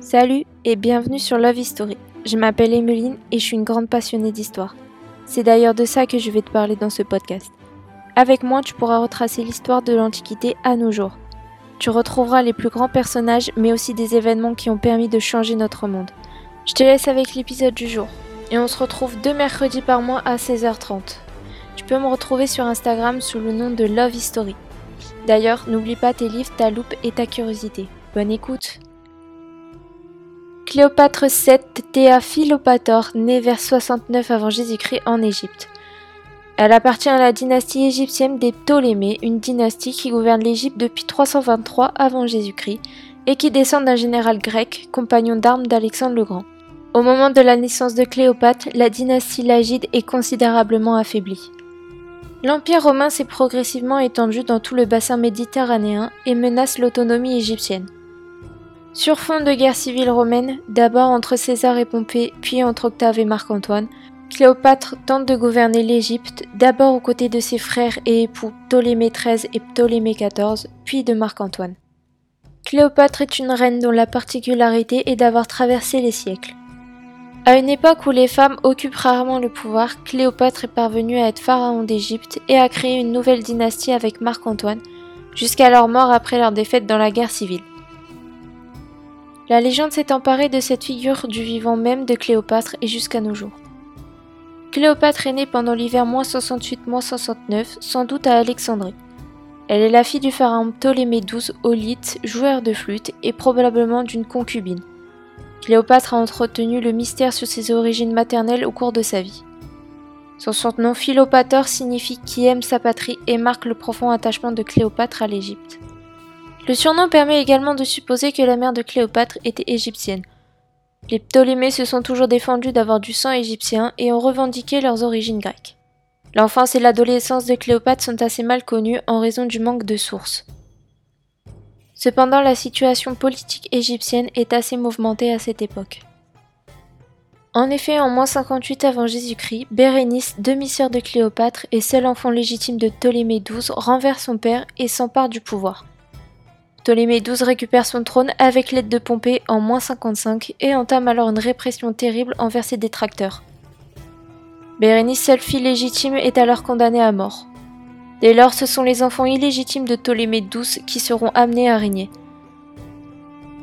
Salut et bienvenue sur Love History. Je m'appelle Emeline et je suis une grande passionnée d'histoire. C'est d'ailleurs de ça que je vais te parler dans ce podcast. Avec moi, tu pourras retracer l'histoire de l'Antiquité à nos jours. Tu retrouveras les plus grands personnages, mais aussi des événements qui ont permis de changer notre monde. Je te laisse avec l'épisode du jour. Et on se retrouve deux mercredis par mois à 16h30. Tu peux me retrouver sur Instagram sous le nom de Love History. D'ailleurs, n'oublie pas tes livres, ta loupe et ta curiosité. Bonne écoute Cléopâtre VII Théa Philopator, née vers 69 avant Jésus-Christ en Égypte. Elle appartient à la dynastie égyptienne des Ptolémées, une dynastie qui gouverne l'Égypte depuis 323 avant Jésus-Christ et qui descend d'un général grec, compagnon d'armes d'Alexandre le Grand. Au moment de la naissance de Cléopâtre, la dynastie lagide est considérablement affaiblie. L'Empire romain s'est progressivement étendu dans tout le bassin méditerranéen et menace l'autonomie égyptienne. Sur fond de guerre civile romaine, d'abord entre César et Pompée, puis entre Octave et Marc-Antoine, Cléopâtre tente de gouverner l'Égypte, d'abord aux côtés de ses frères et époux Ptolémée XIII et Ptolémée XIV, puis de Marc-Antoine. Cléopâtre est une reine dont la particularité est d'avoir traversé les siècles. À une époque où les femmes occupent rarement le pouvoir, Cléopâtre est parvenue à être pharaon d'Égypte et à créer une nouvelle dynastie avec Marc-Antoine, jusqu'à leur mort après leur défaite dans la guerre civile. La légende s'est emparée de cette figure du vivant même de Cléopâtre et jusqu'à nos jours. Cléopâtre est née pendant l'hiver 68-69, sans doute à Alexandrie. Elle est la fille du pharaon Ptolémée XII Olite, joueur de flûte, et probablement d'une concubine. Cléopâtre a entretenu le mystère sur ses origines maternelles au cours de sa vie. Son surnom Philopator signifie qui aime sa patrie et marque le profond attachement de Cléopâtre à l'Égypte. Le surnom permet également de supposer que la mère de Cléopâtre était égyptienne. Les Ptolémées se sont toujours défendus d'avoir du sang égyptien et ont revendiqué leurs origines grecques. L'enfance et l'adolescence de Cléopâtre sont assez mal connues en raison du manque de sources. Cependant, la situation politique égyptienne est assez mouvementée à cette époque. En effet, en moins 58 avant Jésus-Christ, Bérénice, demi-sœur de Cléopâtre et seul enfant légitime de Ptolémée XII, renverse son père et s'empare du pouvoir. Ptolémée XII récupère son trône avec l'aide de Pompée en moins 55 et entame alors une répression terrible envers ses détracteurs. Bérénice, seule fille légitime, est alors condamnée à mort. Dès lors, ce sont les enfants illégitimes de Ptolémée XII qui seront amenés à régner.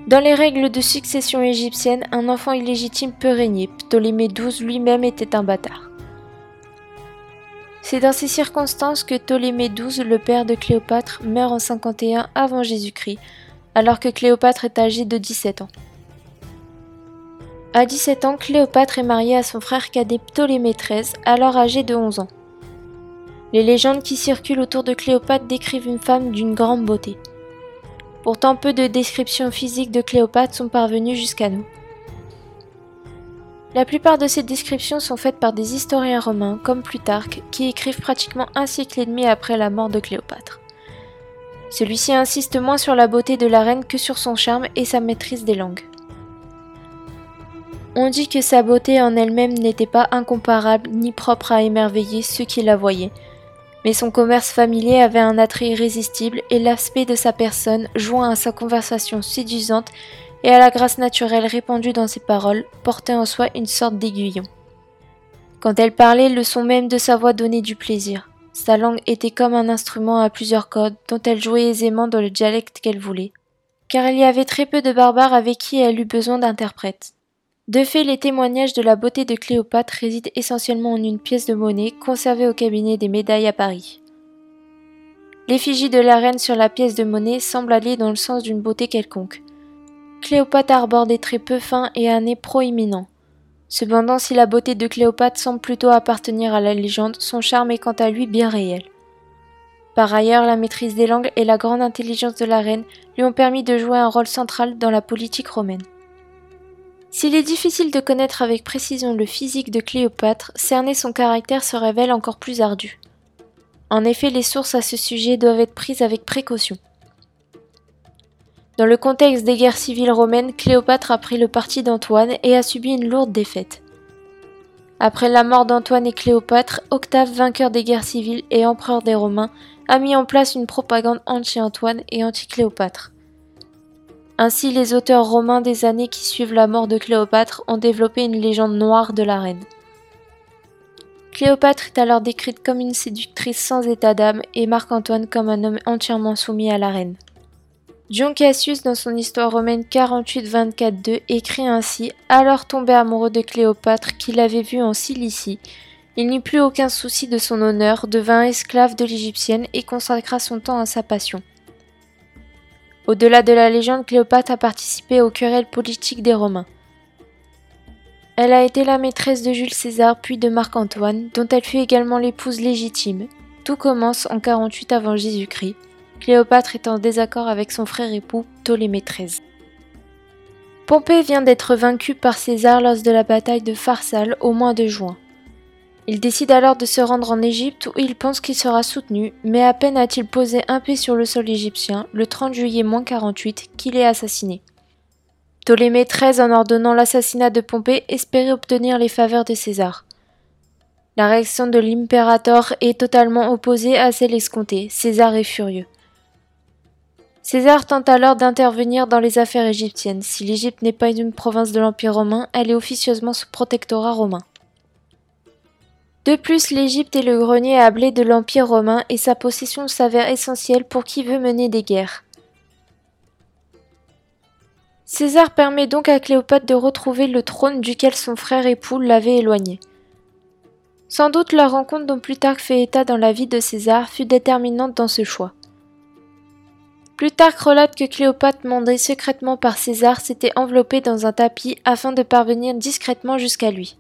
Dans les règles de succession égyptienne, un enfant illégitime peut régner. Ptolémée XII lui-même était un bâtard. C'est dans ces circonstances que Ptolémée XII, le père de Cléopâtre, meurt en 51 avant Jésus-Christ, alors que Cléopâtre est âgée de 17 ans. À 17 ans, Cléopâtre est mariée à son frère cadet Ptolémée XIII, alors âgé de 11 ans. Les légendes qui circulent autour de Cléopâtre décrivent une femme d'une grande beauté. Pourtant, peu de descriptions physiques de Cléopâtre sont parvenues jusqu'à nous. La plupart de ces descriptions sont faites par des historiens romains comme Plutarque qui écrivent pratiquement un siècle et demi après la mort de Cléopâtre. Celui-ci insiste moins sur la beauté de la reine que sur son charme et sa maîtrise des langues. On dit que sa beauté en elle-même n'était pas incomparable ni propre à émerveiller ceux qui la voyaient, mais son commerce familier avait un attrait irrésistible et l'aspect de sa personne, joint à sa conversation séduisante, et à la grâce naturelle répandue dans ses paroles, portait en soi une sorte d'aiguillon. Quand elle parlait, le son même de sa voix donnait du plaisir. Sa langue était comme un instrument à plusieurs cordes dont elle jouait aisément dans le dialecte qu'elle voulait, car il y avait très peu de barbares avec qui elle eut besoin d'interprètes. De fait, les témoignages de la beauté de Cléopâtre résident essentiellement en une pièce de monnaie conservée au cabinet des médailles à Paris. L'effigie de la reine sur la pièce de monnaie semble aller dans le sens d'une beauté quelconque. Cléopâtre arbore des traits peu fins et un nez proéminent. Cependant, si la beauté de Cléopâtre semble plutôt appartenir à la légende, son charme est quant à lui bien réel. Par ailleurs, la maîtrise des langues et la grande intelligence de la reine lui ont permis de jouer un rôle central dans la politique romaine. S'il est difficile de connaître avec précision le physique de Cléopâtre, cerner son caractère se révèle encore plus ardu. En effet, les sources à ce sujet doivent être prises avec précaution. Dans le contexte des guerres civiles romaines, Cléopâtre a pris le parti d'Antoine et a subi une lourde défaite. Après la mort d'Antoine et Cléopâtre, Octave, vainqueur des guerres civiles et empereur des Romains, a mis en place une propagande anti-Antoine et anti-Cléopâtre. Ainsi, les auteurs romains des années qui suivent la mort de Cléopâtre ont développé une légende noire de la reine. Cléopâtre est alors décrite comme une séductrice sans état d'âme et Marc-Antoine comme un homme entièrement soumis à la reine. Dion Cassius, dans son histoire romaine 48-24-2, écrit ainsi Alors tombé amoureux de Cléopâtre, qu'il avait vue en Cilicie, il n'eut plus aucun souci de son honneur, devint esclave de l'Égyptienne et consacra son temps à sa passion. Au-delà de la légende, Cléopâtre a participé aux querelles politiques des Romains. Elle a été la maîtresse de Jules César puis de Marc-Antoine, dont elle fut également l'épouse légitime. Tout commence en 48 avant Jésus-Christ, Cléopâtre est en désaccord avec son frère époux Ptolémée XIII. Pompée vient d'être vaincu par César lors de la bataille de Pharsale au mois de juin. Il décide alors de se rendre en Égypte où il pense qu'il sera soutenu, mais à peine a-t-il posé un pied sur le sol égyptien, le 30 juillet 48, qu'il est assassiné. Ptolémée XIII, en ordonnant l'assassinat de Pompée, espérait obtenir les faveurs de César. La réaction de l'impérator est totalement opposée à celle escomptée. César est furieux. César tente alors d'intervenir dans les affaires égyptiennes. Si l'Égypte n'est pas une province de l'Empire romain, elle est officieusement sous protectorat romain. De plus, l'Égypte est le grenier à blé de l'Empire romain et sa possession s'avère essentielle pour qui veut mener des guerres. César permet donc à Cléopâtre de retrouver le trône duquel son frère époux l'avait éloigné. Sans doute la rencontre dont Plutarque fait état dans la vie de César fut déterminante dans ce choix. Plutarque relate que Cléopâtre, mandée secrètement par César, s'était enveloppée dans un tapis afin de parvenir discrètement jusqu'à lui.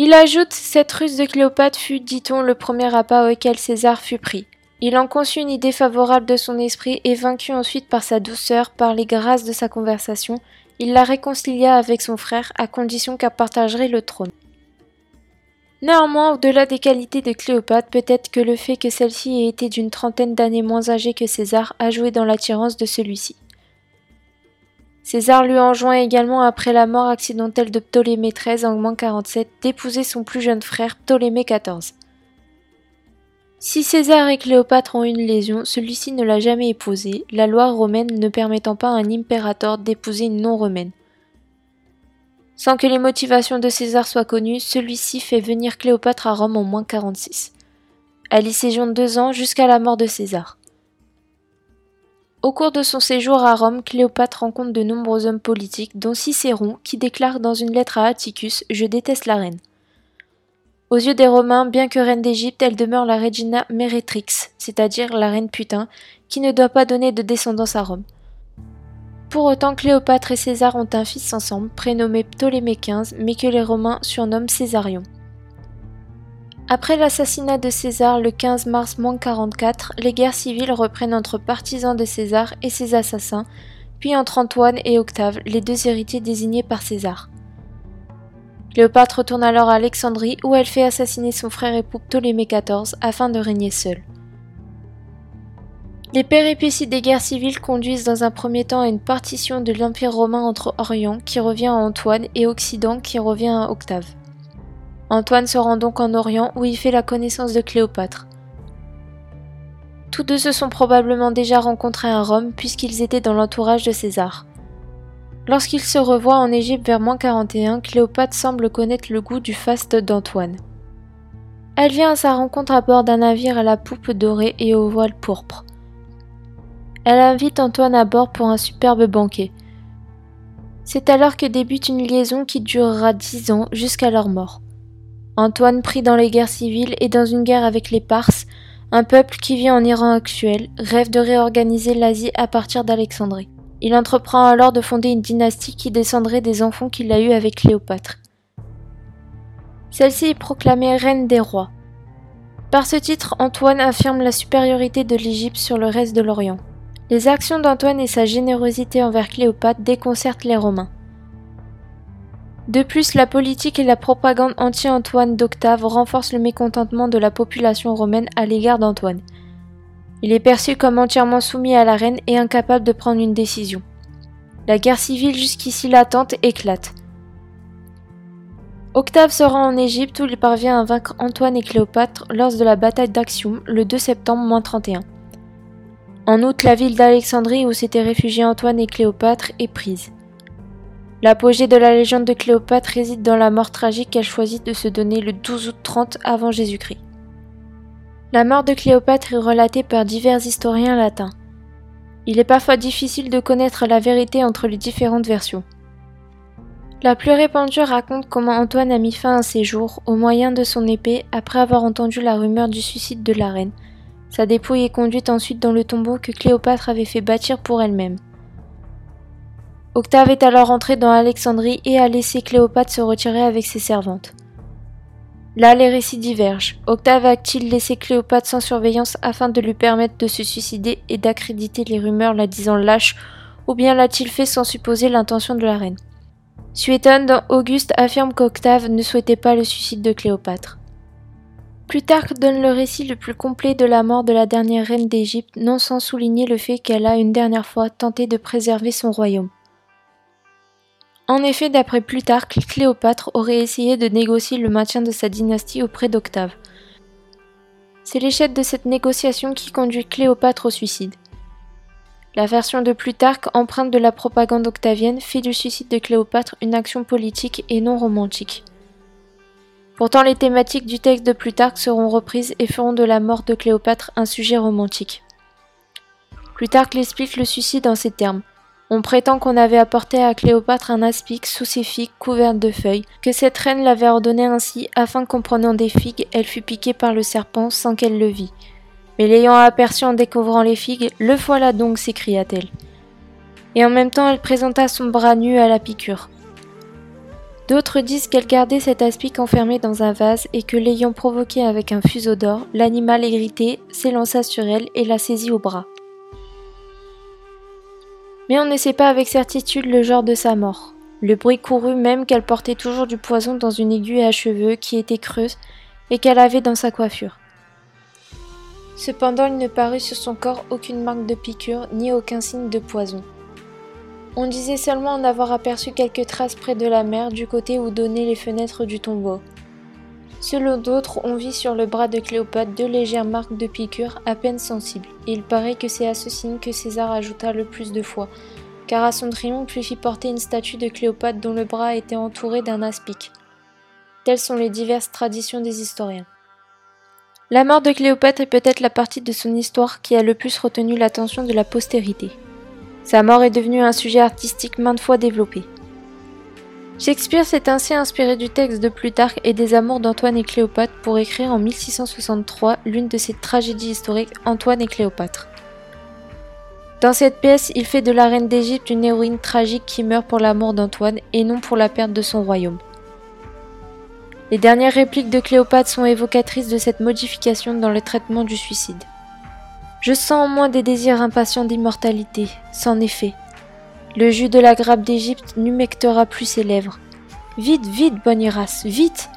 Il ajoute Cette ruse de Cléopâtre fut, dit-on, le premier appât auquel César fut pris. Il en conçut une idée favorable de son esprit et vaincu ensuite par sa douceur, par les grâces de sa conversation, il la réconcilia avec son frère à condition qu'elle partagerait le trône. Néanmoins, au-delà des qualités de Cléopâtre, peut-être que le fait que celle-ci ait été d'une trentaine d'années moins âgée que César a joué dans l'attirance de celui-ci. César lui enjoint également, après la mort accidentelle de Ptolémée XIII en moins 47, d'épouser son plus jeune frère Ptolémée XIV. Si César et Cléopâtre ont une lésion, celui-ci ne l'a jamais épousée, la loi romaine ne permettant pas à un impérator d'épouser une non-romaine. Sans que les motivations de César soient connues, celui-ci fait venir Cléopâtre à Rome en moins 46. Elle y séjourne deux ans jusqu'à la mort de César. Au cours de son séjour à Rome, Cléopâtre rencontre de nombreux hommes politiques, dont Cicéron, qui déclare dans une lettre à Atticus Je déteste la reine. Aux yeux des Romains, bien que reine d'Égypte, elle demeure la Regina Meretrix, c'est-à-dire la reine putain, qui ne doit pas donner de descendance à Rome. Pour autant, Cléopâtre et César ont un fils ensemble, prénommé Ptolémée XV, mais que les Romains surnomment Césarion. Après l'assassinat de César le 15 mars 44, les guerres civiles reprennent entre partisans de César et ses assassins, puis entre Antoine et Octave, les deux héritiers désignés par César. Cléopâtre retourne alors à Alexandrie où elle fait assassiner son frère époux Ptolémée XIV afin de régner seule. Les péripéties des guerres civiles conduisent dans un premier temps à une partition de l'Empire romain entre Orient qui revient à Antoine et Occident qui revient à Octave. Antoine se rend donc en Orient où il fait la connaissance de Cléopâtre. Tous deux se sont probablement déjà rencontrés à Rome puisqu'ils étaient dans l'entourage de César. Lorsqu'ils se revoient en Égypte vers moins 41, Cléopâtre semble connaître le goût du faste d'Antoine. Elle vient à sa rencontre à bord d'un navire à la poupe dorée et au voile pourpre. Elle invite Antoine à bord pour un superbe banquet. C'est alors que débute une liaison qui durera dix ans jusqu'à leur mort. Antoine pris dans les guerres civiles et dans une guerre avec les Parses, un peuple qui vit en Iran actuel, rêve de réorganiser l'Asie à partir d'Alexandrie. Il entreprend alors de fonder une dynastie qui descendrait des enfants qu'il a eus avec Cléopâtre. Celle-ci est proclamée reine des rois. Par ce titre, Antoine affirme la supériorité de l'Égypte sur le reste de l'Orient. Les actions d'Antoine et sa générosité envers Cléopâtre déconcertent les Romains. De plus, la politique et la propagande anti-Antoine d'Octave renforcent le mécontentement de la population romaine à l'égard d'Antoine. Il est perçu comme entièrement soumis à la reine et incapable de prendre une décision. La guerre civile jusqu'ici latente éclate. Octave se rend en Égypte où il parvient à vaincre Antoine et Cléopâtre lors de la bataille d'Axium le 2 septembre 31. En août, la ville d'Alexandrie où s'étaient réfugiés Antoine et Cléopâtre est prise. L'apogée de la légende de Cléopâtre réside dans la mort tragique qu'elle choisit de se donner le 12 août 30 avant Jésus-Christ. La mort de Cléopâtre est relatée par divers historiens latins. Il est parfois difficile de connaître la vérité entre les différentes versions. La plus répandue raconte comment Antoine a mis fin à ses jours au moyen de son épée après avoir entendu la rumeur du suicide de la reine. Sa dépouille est conduite ensuite dans le tombeau que Cléopâtre avait fait bâtir pour elle-même. Octave est alors entré dans Alexandrie et a laissé Cléopâtre se retirer avec ses servantes. Là, les récits divergent. Octave a-t-il laissé Cléopâtre sans surveillance afin de lui permettre de se suicider et d'accréditer les rumeurs la disant lâche, ou bien l'a-t-il fait sans supposer l'intention de la reine? Suétone, Auguste affirme qu'Octave ne souhaitait pas le suicide de Cléopâtre. Plutarque donne le récit le plus complet de la mort de la dernière reine d'Égypte, non sans souligner le fait qu'elle a une dernière fois tenté de préserver son royaume. En effet, d'après Plutarque, Cléopâtre aurait essayé de négocier le maintien de sa dynastie auprès d'Octave. C'est l'échec de cette négociation qui conduit Cléopâtre au suicide. La version de Plutarque, empreinte de la propagande octavienne, fait du suicide de Cléopâtre une action politique et non romantique. Pourtant, les thématiques du texte de Plutarque seront reprises et feront de la mort de Cléopâtre un sujet romantique. Plutarque l'explique le suicide en ces termes. On prétend qu'on avait apporté à Cléopâtre un aspic sous ses figues couvertes de feuilles, que cette reine l'avait ordonné ainsi afin qu'en prenant des figues, elle fût piquée par le serpent sans qu'elle le vît. Mais l'ayant aperçu en découvrant les figues, le voilà donc, s'écria-t-elle. Et en même temps, elle présenta son bras nu à la piqûre. D'autres disent qu'elle gardait cet aspic enfermé dans un vase et que l'ayant provoqué avec un fuseau d'or, l'animal irrité s'élança sur elle et la saisit au bras mais on ne sait pas avec certitude le genre de sa mort. Le bruit courut même qu'elle portait toujours du poison dans une aiguille à cheveux qui était creuse et qu'elle avait dans sa coiffure. Cependant, il ne parut sur son corps aucune marque de piqûre ni aucun signe de poison. On disait seulement en avoir aperçu quelques traces près de la mer du côté où donnaient les fenêtres du tombeau. Selon d'autres, on vit sur le bras de Cléopâtre deux légères marques de piqûres à peine sensibles, et il paraît que c'est à ce signe que César ajouta le plus de foi, car à son triomphe lui fit porter une statue de Cléopâtre dont le bras était entouré d'un aspic. Telles sont les diverses traditions des historiens. La mort de Cléopâtre est peut-être la partie de son histoire qui a le plus retenu l'attention de la postérité. Sa mort est devenue un sujet artistique maintes fois développé. Shakespeare s'est ainsi inspiré du texte de Plutarque et des amours d'Antoine et Cléopâtre pour écrire en 1663 l'une de ses tragédies historiques Antoine et Cléopâtre. Dans cette pièce, il fait de la reine d'Égypte une héroïne tragique qui meurt pour l'amour d'Antoine et non pour la perte de son royaume. Les dernières répliques de Cléopâtre sont évocatrices de cette modification dans le traitement du suicide. Je sens en moi des désirs impatients d'immortalité, sans effet, le jus de la grappe d'Égypte n'humectera plus ses lèvres. Vite, vite, Boniras, vite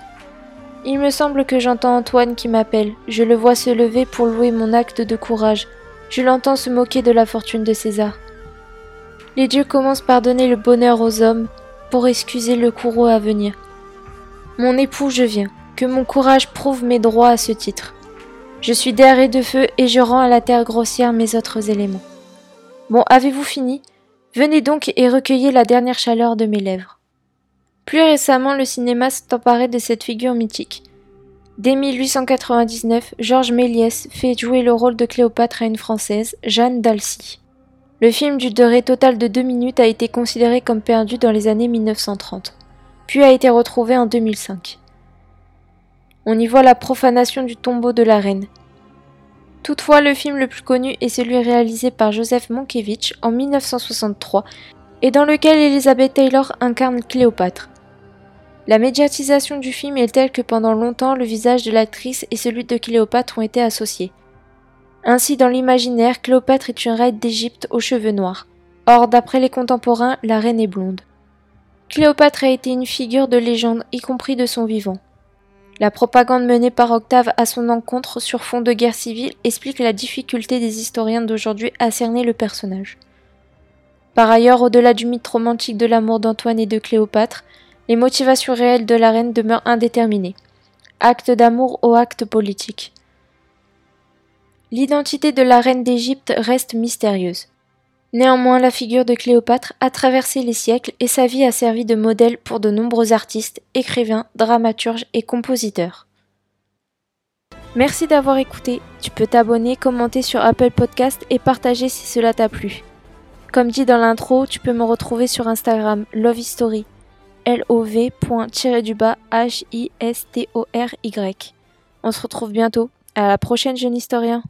Il me semble que j'entends Antoine qui m'appelle. Je le vois se lever pour louer mon acte de courage. Je l'entends se moquer de la fortune de César. Les dieux commencent par donner le bonheur aux hommes pour excuser le courroux à venir. Mon époux, je viens. Que mon courage prouve mes droits à ce titre. Je suis d'air et de feu et je rends à la terre grossière mes autres éléments. Bon, avez-vous fini? Venez donc et recueillez la dernière chaleur de mes lèvres. Plus récemment, le cinéma s'est emparé de cette figure mythique. Dès 1899, Georges Méliès fait jouer le rôle de Cléopâtre à une Française, Jeanne d'Alcy. Le film du durée totale de deux minutes a été considéré comme perdu dans les années 1930, puis a été retrouvé en 2005. On y voit la profanation du tombeau de la reine, Toutefois, le film le plus connu est celui réalisé par Joseph Mankiewicz en 1963 et dans lequel Elizabeth Taylor incarne Cléopâtre. La médiatisation du film est telle que pendant longtemps le visage de l'actrice et celui de Cléopâtre ont été associés. Ainsi, dans l'imaginaire, Cléopâtre est une reine d'Égypte aux cheveux noirs. Or, d'après les contemporains, la reine est blonde. Cléopâtre a été une figure de légende, y compris de son vivant. La propagande menée par Octave à son encontre sur fond de guerre civile explique la difficulté des historiens d'aujourd'hui à cerner le personnage. Par ailleurs, au-delà du mythe romantique de l'amour d'Antoine et de Cléopâtre, les motivations réelles de la reine demeurent indéterminées. Acte d'amour ou acte politique. L'identité de la reine d'Égypte reste mystérieuse. Néanmoins, la figure de Cléopâtre a traversé les siècles et sa vie a servi de modèle pour de nombreux artistes, écrivains, dramaturges et compositeurs. Merci d'avoir écouté. Tu peux t'abonner, commenter sur Apple Podcast et partager si cela t'a plu. Comme dit dans l'intro, tu peux me retrouver sur Instagram Love History. L-O-V.-du-bas H-I-S-T-O-R-Y. On se retrouve bientôt. À la prochaine, jeune historien.